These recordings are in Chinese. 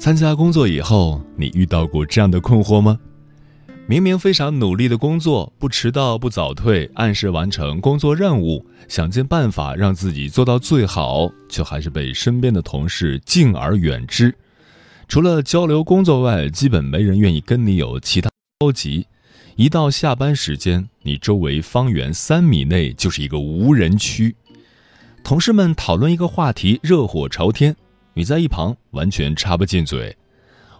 参加工作以后，你遇到过这样的困惑吗？明明非常努力的工作，不迟到、不早退，按时完成工作任务，想尽办法让自己做到最好，却还是被身边的同事敬而远之。除了交流工作外，基本没人愿意跟你有其他交集。一到下班时间，你周围方圆三米内就是一个无人区。同事们讨论一个话题，热火朝天。你在一旁完全插不进嘴，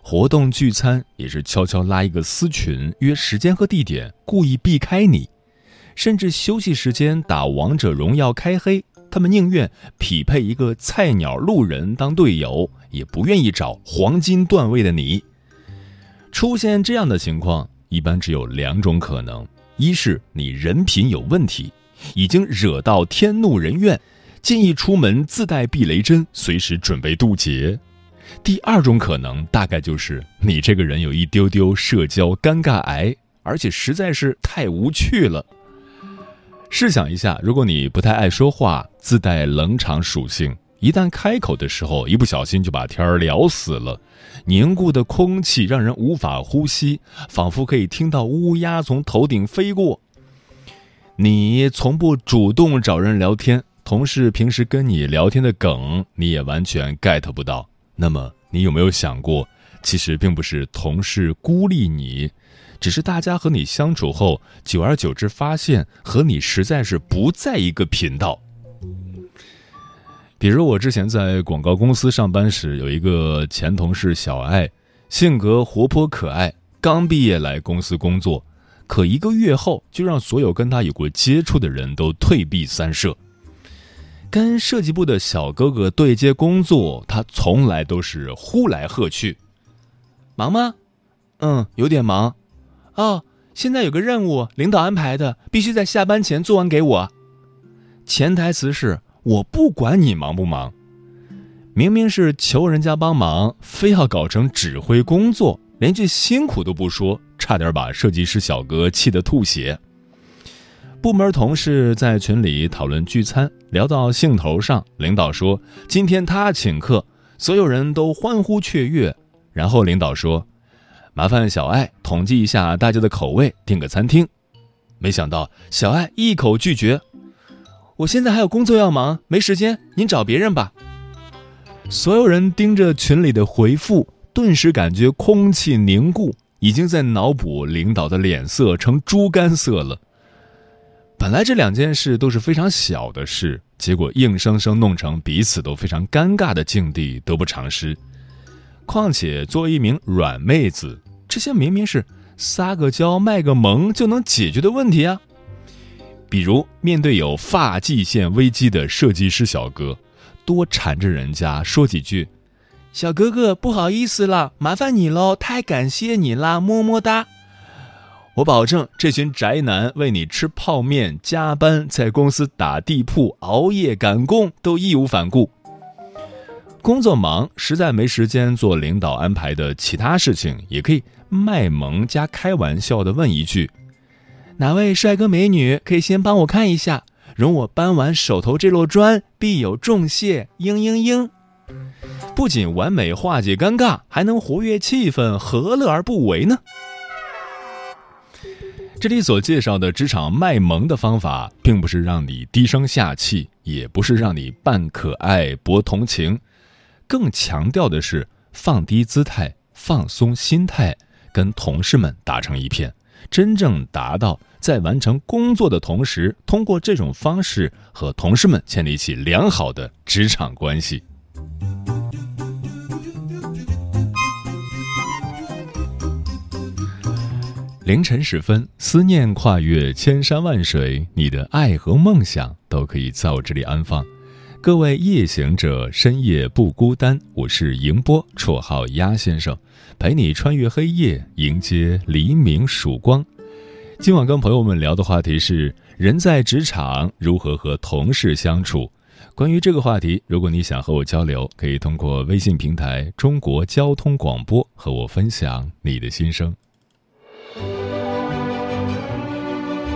活动聚餐也是悄悄拉一个私群，约时间和地点，故意避开你。甚至休息时间打王者荣耀开黑，他们宁愿匹配一个菜鸟路人当队友，也不愿意找黄金段位的你。出现这样的情况，一般只有两种可能：一是你人品有问题，已经惹到天怒人怨。建议出门自带避雷针，随时准备渡劫。第二种可能，大概就是你这个人有一丢丢社交尴尬癌，而且实在是太无趣了。试想一下，如果你不太爱说话，自带冷场属性，一旦开口的时候，一不小心就把天儿聊死了，凝固的空气让人无法呼吸，仿佛可以听到乌鸦从头顶飞过。你从不主动找人聊天。同事平时跟你聊天的梗，你也完全 get 不到。那么，你有没有想过，其实并不是同事孤立你，只是大家和你相处后，久而久之发现和你实在是不在一个频道。比如我之前在广告公司上班时，有一个前同事小爱，性格活泼可爱，刚毕业来公司工作，可一个月后就让所有跟他有过接触的人都退避三舍。跟设计部的小哥哥对接工作，他从来都是呼来喝去。忙吗？嗯，有点忙。哦，现在有个任务，领导安排的，必须在下班前做完给我。潜台词是我不管你忙不忙。明明是求人家帮忙，非要搞成指挥工作，连句辛苦都不说，差点把设计师小哥气得吐血。部门同事在群里讨论聚餐，聊到兴头上，领导说今天他请客，所有人都欢呼雀跃。然后领导说：“麻烦小爱统计一下大家的口味，订个餐厅。”没想到小爱一口拒绝：“我现在还有工作要忙，没时间，您找别人吧。”所有人盯着群里的回复，顿时感觉空气凝固，已经在脑补领导的脸色成猪肝色了。本来这两件事都是非常小的事，结果硬生生弄成彼此都非常尴尬的境地，得不偿失。况且作为一名软妹子，这些明明是撒个娇、卖个萌就能解决的问题啊。比如面对有发际线危机的设计师小哥，多缠着人家说几句：“小哥哥，不好意思了，麻烦你喽，太感谢你啦，么么哒。”我保证，这群宅男为你吃泡面、加班，在公司打地铺、熬夜赶工，都义无反顾。工作忙，实在没时间做领导安排的其他事情，也可以卖萌加开玩笑的问一句：“哪位帅哥美女可以先帮我看一下？容我搬完手头这摞砖，必有重谢。”嘤嘤嘤！不仅完美化解尴尬，还能活跃气氛，何乐而不为呢？这里所介绍的职场卖萌的方法，并不是让你低声下气，也不是让你扮可爱博同情，更强调的是放低姿态，放松心态，跟同事们打成一片，真正达到在完成工作的同时，通过这种方式和同事们建立起良好的职场关系。凌晨时分，思念跨越千山万水，你的爱和梦想都可以在我这里安放。各位夜行者，深夜不孤单。我是迎波，绰号鸭先生，陪你穿越黑夜，迎接黎明曙光。今晚跟朋友们聊的话题是：人在职场如何和同事相处。关于这个话题，如果你想和我交流，可以通过微信平台“中国交通广播”和我分享你的心声。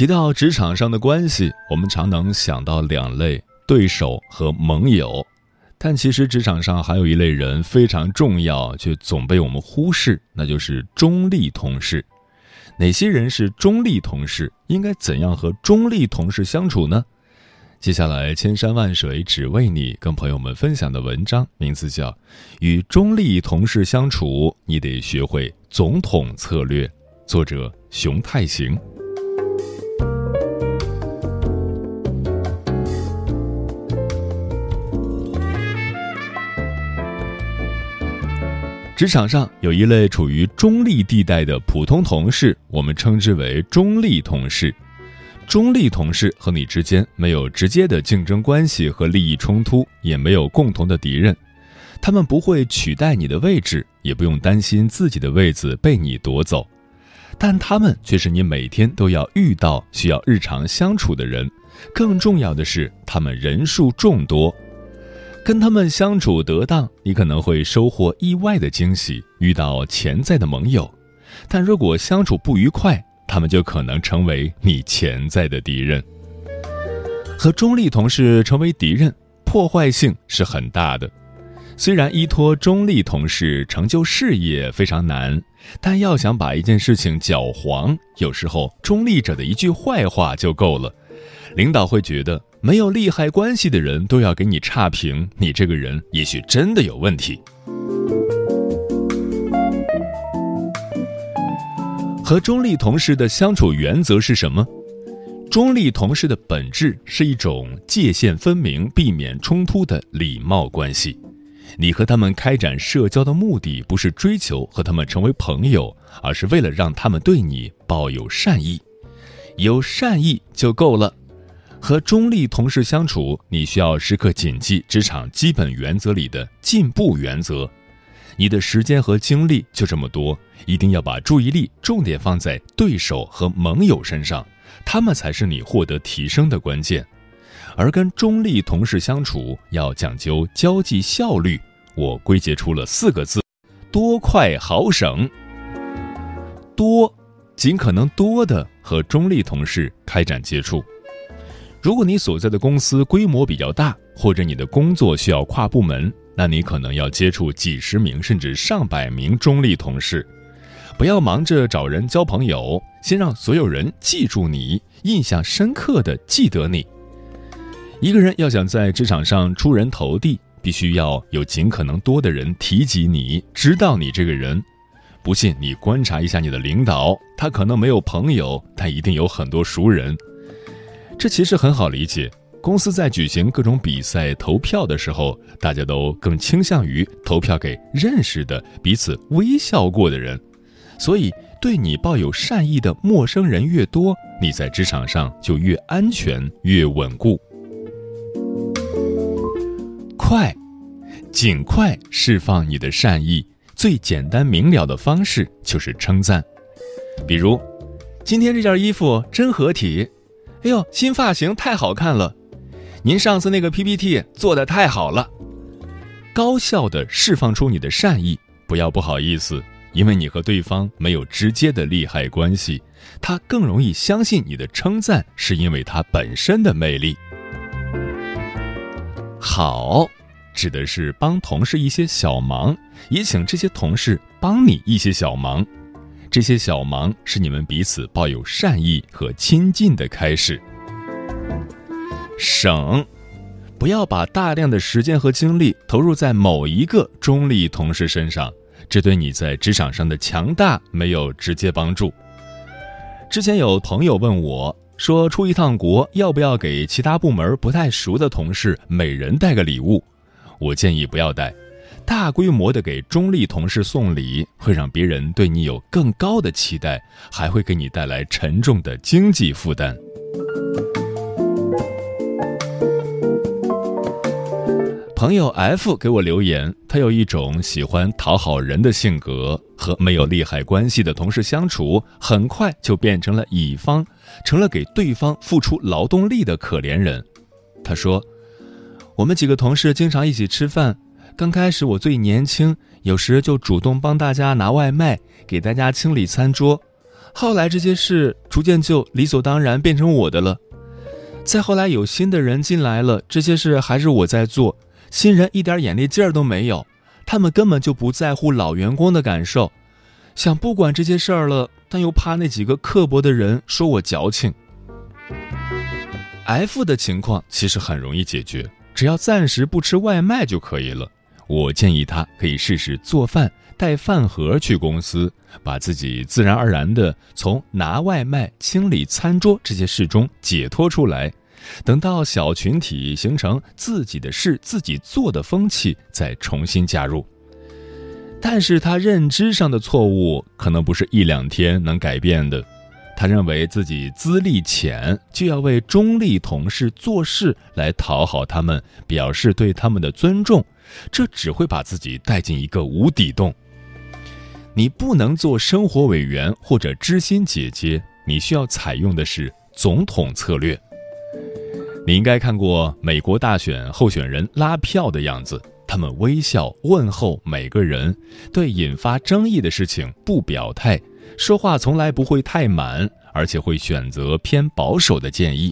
提到职场上的关系，我们常能想到两类对手和盟友，但其实职场上还有一类人非常重要，却总被我们忽视，那就是中立同事。哪些人是中立同事？应该怎样和中立同事相处呢？接下来，千山万水只为你，跟朋友们分享的文章名字叫《与中立同事相处，你得学会总统策略》，作者熊太行。职场上有一类处于中立地带的普通同事，我们称之为中立同事。中立同事和你之间没有直接的竞争关系和利益冲突，也没有共同的敌人，他们不会取代你的位置，也不用担心自己的位子被你夺走，但他们却是你每天都要遇到、需要日常相处的人。更重要的是，他们人数众多。跟他们相处得当，你可能会收获意外的惊喜，遇到潜在的盟友；但如果相处不愉快，他们就可能成为你潜在的敌人。和中立同事成为敌人，破坏性是很大的。虽然依托中立同事成就事业非常难，但要想把一件事情搅黄，有时候中立者的一句坏话就够了。领导会觉得没有利害关系的人都要给你差评，你这个人也许真的有问题。和中立同事的相处原则是什么？中立同事的本质是一种界限分明、避免冲突的礼貌关系。你和他们开展社交的目的不是追求和他们成为朋友，而是为了让他们对你抱有善意，有善意就够了。和中立同事相处，你需要时刻谨记职场基本原则里的进步原则。你的时间和精力就这么多，一定要把注意力重点放在对手和盟友身上，他们才是你获得提升的关键。而跟中立同事相处要讲究交际效率，我归结出了四个字：多、快、好、省。多，尽可能多的和中立同事开展接触。如果你所在的公司规模比较大，或者你的工作需要跨部门，那你可能要接触几十名甚至上百名中立同事。不要忙着找人交朋友，先让所有人记住你，印象深刻的记得你。一个人要想在职场上出人头地，必须要有尽可能多的人提及你，知道你这个人。不信你观察一下你的领导，他可能没有朋友，但一定有很多熟人。这其实很好理解。公司在举行各种比赛、投票的时候，大家都更倾向于投票给认识的、彼此微笑过的人。所以，对你抱有善意的陌生人越多，你在职场上就越安全、越稳固。快，尽快释放你的善意。最简单明了的方式就是称赞，比如，今天这件衣服真合体。哎呦，新发型太好看了！您上次那个 PPT 做的太好了。高效的释放出你的善意，不要不好意思，因为你和对方没有直接的利害关系，他更容易相信你的称赞是因为他本身的魅力。好，指的是帮同事一些小忙，也请这些同事帮你一些小忙。这些小忙是你们彼此抱有善意和亲近的开始。省，不要把大量的时间和精力投入在某一个中立同事身上，这对你在职场上的强大没有直接帮助。之前有朋友问我。说出一趟国要不要给其他部门不太熟的同事每人带个礼物？我建议不要带，大规模的给中立同事送礼会让别人对你有更高的期待，还会给你带来沉重的经济负担。朋友 F 给我留言，他有一种喜欢讨好人的性格，和没有利害关系的同事相处，很快就变成了乙方，成了给对方付出劳动力的可怜人。他说：“我们几个同事经常一起吃饭，刚开始我最年轻，有时就主动帮大家拿外卖，给大家清理餐桌。后来这些事逐渐就理所当然变成我的了。再后来有新的人进来了，这些事还是我在做。”新人一点眼力劲儿都没有，他们根本就不在乎老员工的感受，想不管这些事儿了，但又怕那几个刻薄的人说我矫情。F 的情况其实很容易解决，只要暂时不吃外卖就可以了。我建议他可以试试做饭，带饭盒去公司，把自己自然而然的从拿外卖、清理餐桌这些事中解脱出来。等到小群体形成自己的事自己做的风气，再重新加入。但是他认知上的错误可能不是一两天能改变的。他认为自己资历浅，就要为中立同事做事来讨好他们，表示对他们的尊重，这只会把自己带进一个无底洞。你不能做生活委员或者知心姐姐，你需要采用的是总统策略。你应该看过美国大选候选人拉票的样子，他们微笑问候每个人，对引发争议的事情不表态，说话从来不会太满，而且会选择偏保守的建议。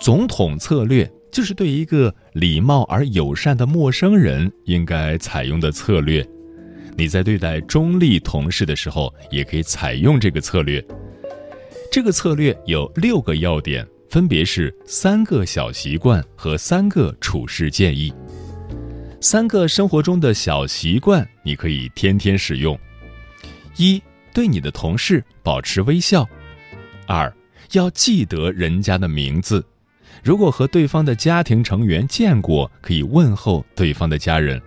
总统策略就是对一个礼貌而友善的陌生人应该采用的策略。你在对待中立同事的时候，也可以采用这个策略。这个策略有六个要点。分别是三个小习惯和三个处事建议，三个生活中的小习惯，你可以天天使用。一，对你的同事保持微笑。二，要记得人家的名字。如果和对方的家庭成员见过，可以问候对方的家人。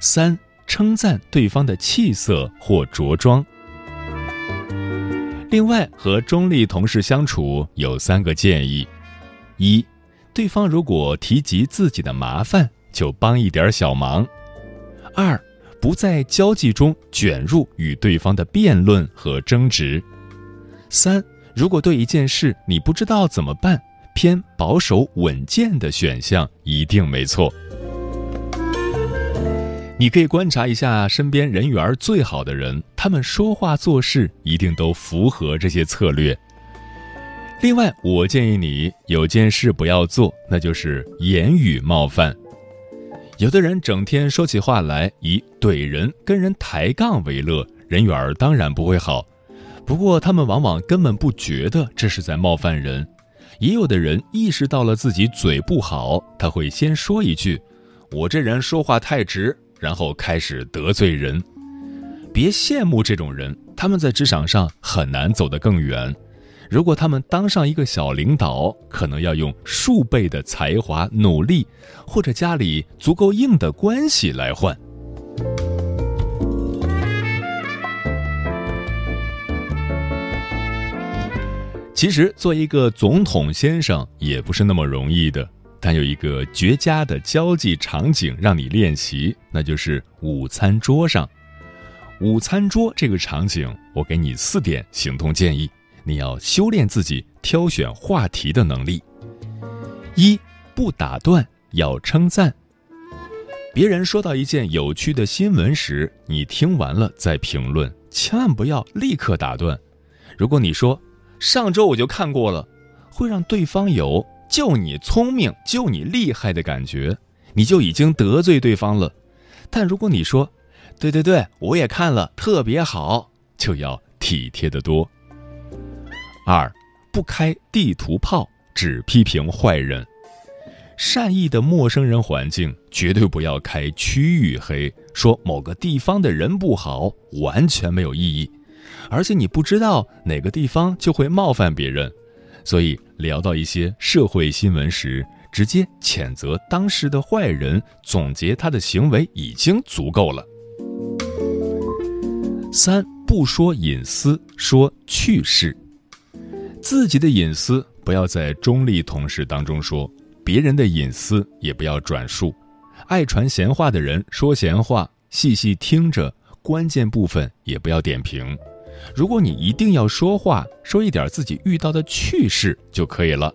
三，称赞对方的气色或着装。另外，和中立同事相处有三个建议：一，对方如果提及自己的麻烦，就帮一点小忙；二，不在交际中卷入与对方的辩论和争执；三，如果对一件事你不知道怎么办，偏保守稳健的选项一定没错。你可以观察一下身边人缘最好的人，他们说话做事一定都符合这些策略。另外，我建议你有件事不要做，那就是言语冒犯。有的人整天说起话来以怼人、跟人抬杠为乐，人缘当然不会好。不过，他们往往根本不觉得这是在冒犯人。也有的人意识到了自己嘴不好，他会先说一句：“我这人说话太直。”然后开始得罪人，别羡慕这种人，他们在职场上很难走得更远。如果他们当上一个小领导，可能要用数倍的才华、努力，或者家里足够硬的关系来换。其实，做一个总统先生也不是那么容易的。但有一个绝佳的交际场景让你练习，那就是午餐桌上。午餐桌这个场景，我给你四点行动建议，你要修炼自己挑选话题的能力。一，不打断，要称赞。别人说到一件有趣的新闻时，你听完了再评论，千万不要立刻打断。如果你说上周我就看过了，会让对方有就你聪明、就你厉害的感觉，你就已经得罪对方了。但如果你说对对对，我也看了，特别好，就要体贴得多。二，不开地图炮，只批评坏人。善意的陌生人环境绝对不要开区域黑，说某个地方的人不好，完全没有意义。而且你不知道哪个地方就会冒犯别人，所以聊到一些社会新闻时，直接谴责当时的坏人，总结他的行为已经足够了。三不说隐私，说趣事。自己的隐私不要在中立同事当中说。别人的隐私也不要转述，爱传闲话的人说闲话，细细听着，关键部分也不要点评。如果你一定要说话，说一点自己遇到的趣事就可以了。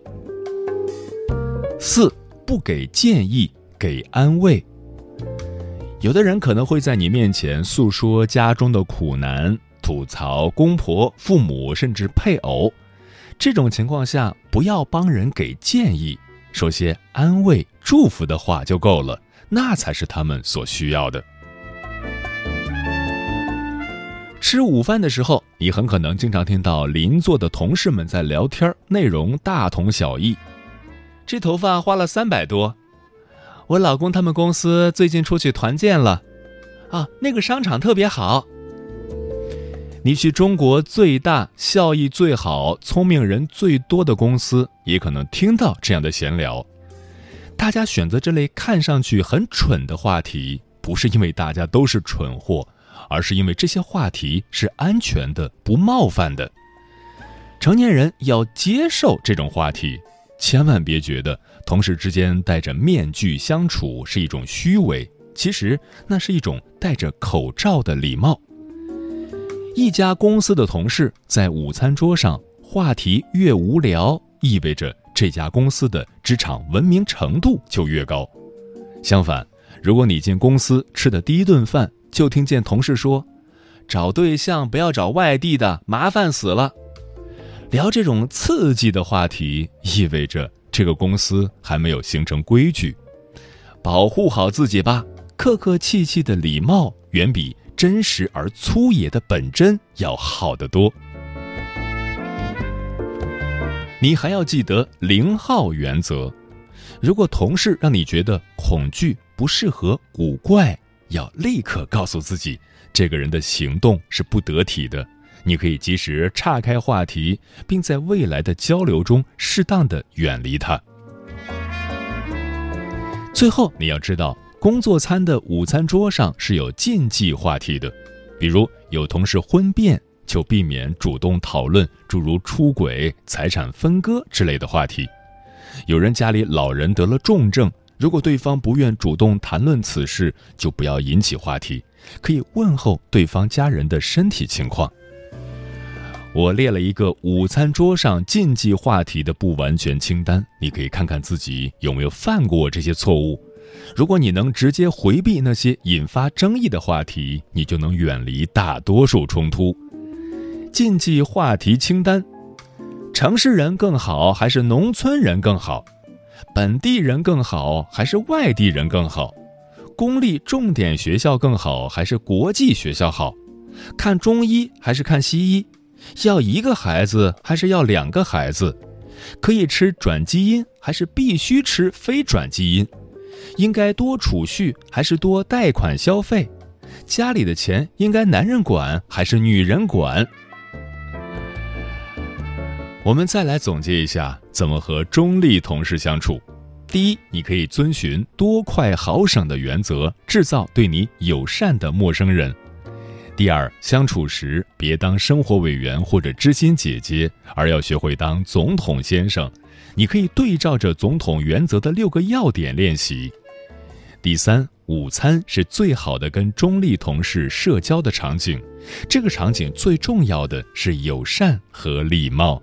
四不给建议，给安慰。有的人可能会在你面前诉说家中的苦难，吐槽公婆、父母甚至配偶，这种情况下不要帮人给建议。说些安慰、祝福的话就够了，那才是他们所需要的。吃午饭的时候，你很可能经常听到邻座的同事们在聊天，内容大同小异。这头发花了三百多，我老公他们公司最近出去团建了，啊，那个商场特别好。你去中国最大、效益最好、聪明人最多的公司，也可能听到这样的闲聊。大家选择这类看上去很蠢的话题，不是因为大家都是蠢货，而是因为这些话题是安全的、不冒犯的。成年人要接受这种话题，千万别觉得同事之间戴着面具相处是一种虚伪，其实那是一种戴着口罩的礼貌。一家公司的同事在午餐桌上话题越无聊，意味着这家公司的职场文明程度就越高。相反，如果你进公司吃的第一顿饭就听见同事说：“找对象不要找外地的，麻烦死了。”聊这种刺激的话题，意味着这个公司还没有形成规矩。保护好自己吧，客客气气的礼貌远比。真实而粗野的本真要好得多。你还要记得零号原则：如果同事让你觉得恐惧、不适合、古怪，要立刻告诉自己，这个人的行动是不得体的。你可以及时岔开话题，并在未来的交流中适当的远离他。最后，你要知道。工作餐的午餐桌上是有禁忌话题的，比如有同事婚变，就避免主动讨论诸如出轨、财产分割之类的话题；有人家里老人得了重症，如果对方不愿主动谈论此事，就不要引起话题，可以问候对方家人的身体情况。我列了一个午餐桌上禁忌话题的不完全清单，你可以看看自己有没有犯过这些错误。如果你能直接回避那些引发争议的话题，你就能远离大多数冲突。禁忌话题清单：城市人更好还是农村人更好？本地人更好还是外地人更好？公立重点学校更好还是国际学校好？看中医还是看西医？要一个孩子还是要两个孩子？可以吃转基因还是必须吃非转基因？应该多储蓄还是多贷款消费？家里的钱应该男人管还是女人管？我们再来总结一下怎么和中立同事相处。第一，你可以遵循多快好省的原则，制造对你友善的陌生人。第二，相处时别当生活委员或者知心姐姐，而要学会当总统先生。你可以对照着总统原则的六个要点练习。第三，午餐是最好的跟中立同事社交的场景，这个场景最重要的是友善和礼貌。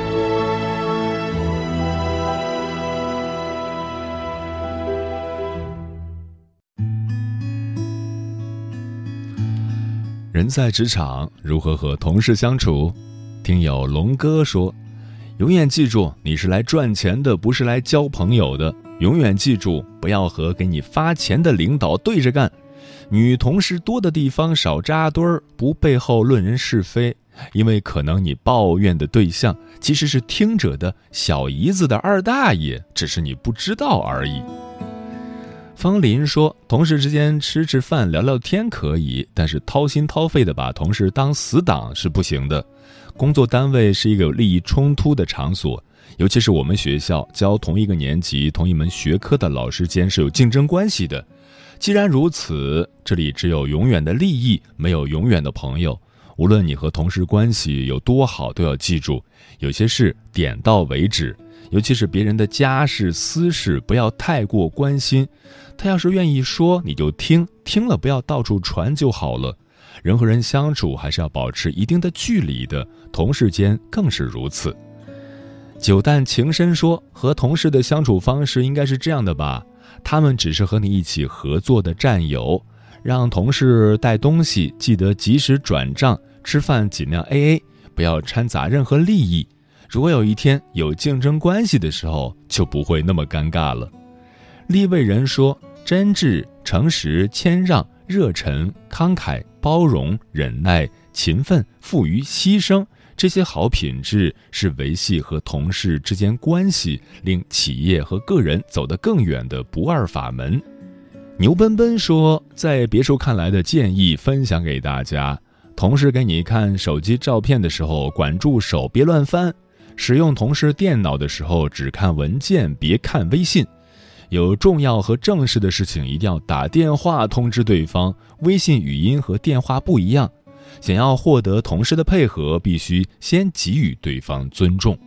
人在职场如何和同事相处？听友龙哥说：“永远记住，你是来赚钱的，不是来交朋友的。永远记住，不要和给你发钱的领导对着干。女同事多的地方少扎堆儿，不背后论人是非，因为可能你抱怨的对象其实是听者的小姨子的二大爷，只是你不知道而已。”方林说：“同事之间吃吃饭、聊聊天可以，但是掏心掏肺的把同事当死党是不行的。工作单位是一个有利益冲突的场所，尤其是我们学校教同一个年级、同一门学科的老师间是有竞争关系的。既然如此，这里只有永远的利益，没有永远的朋友。无论你和同事关系有多好，都要记住，有些事点到为止。”尤其是别人的家事私事，不要太过关心。他要是愿意说，你就听；听了不要到处传就好了。人和人相处还是要保持一定的距离的，同事间更是如此。久淡情深说，和同事的相处方式应该是这样的吧？他们只是和你一起合作的战友，让同事带东西记得及时转账，吃饭尽量 A A，不要掺杂任何利益。如果有一天有竞争关系的时候，就不会那么尴尬了。立位人说：“真挚、诚实、谦让、热忱、慷慨、包容、忍耐、勤奋、富于牺牲，这些好品质是维系和同事之间关系，令企业和个人走得更远的不二法门。”牛奔奔说：“在别处看来的建议分享给大家：同事给你看手机照片的时候，管住手，别乱翻。”使用同事电脑的时候，只看文件，别看微信。有重要和正式的事情，一定要打电话通知对方。微信语音和电话不一样。想要获得同事的配合，必须先给予对方尊重。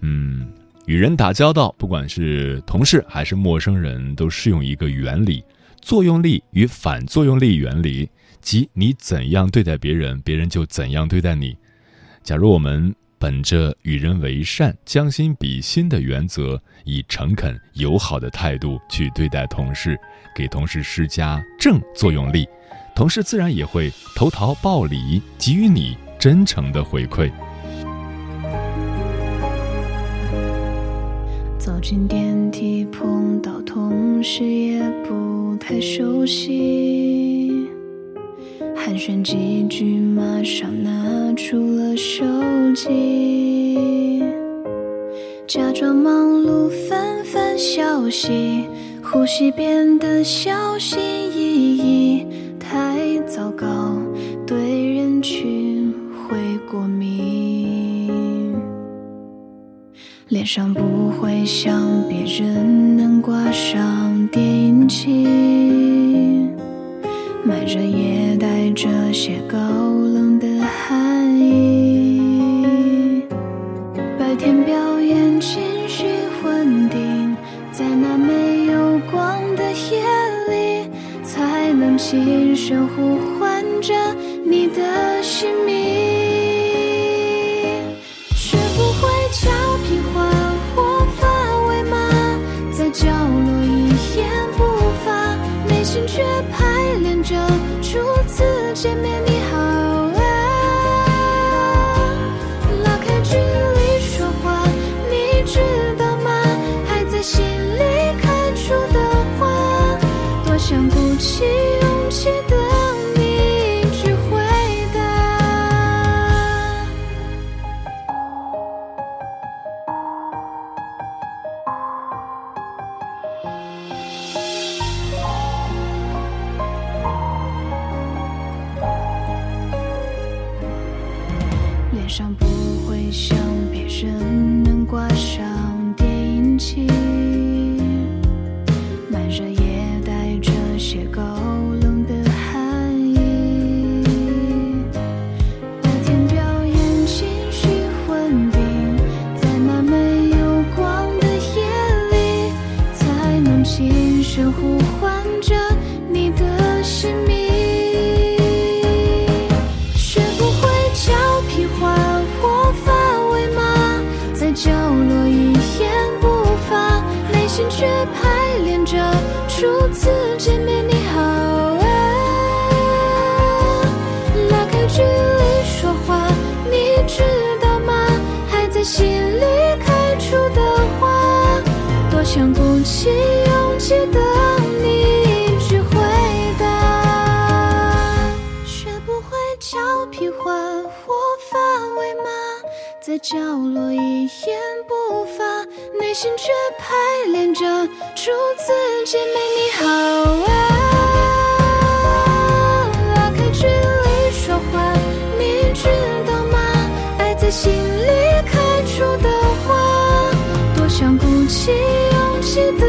嗯，与人打交道，不管是同事还是陌生人，都适用一个原理：作用力与反作用力原理，即你怎样对待别人，别人就怎样对待你。假如我们。本着与人为善、将心比心的原则，以诚恳友好的态度去对待同事，给同事施加正作用力，同事自然也会投桃报李，给予你真诚的回馈。走进电梯，碰到同事也不太熟悉。寒暄几句，马上拿出了手机，假装忙碌翻翻消息，呼吸变得小心翼翼，太糟糕，对人群会过敏，脸上不会像别人能挂上电影机。埋着也这些高冷的含义。白天表演情绪稳定，在那没有光的夜里，才能轻声呼唤着你的姓名。角落一言不发，内心却排练着初次见面你好啊。拉开距离说话，你知道吗？爱在心里开出的花，多想鼓起勇气等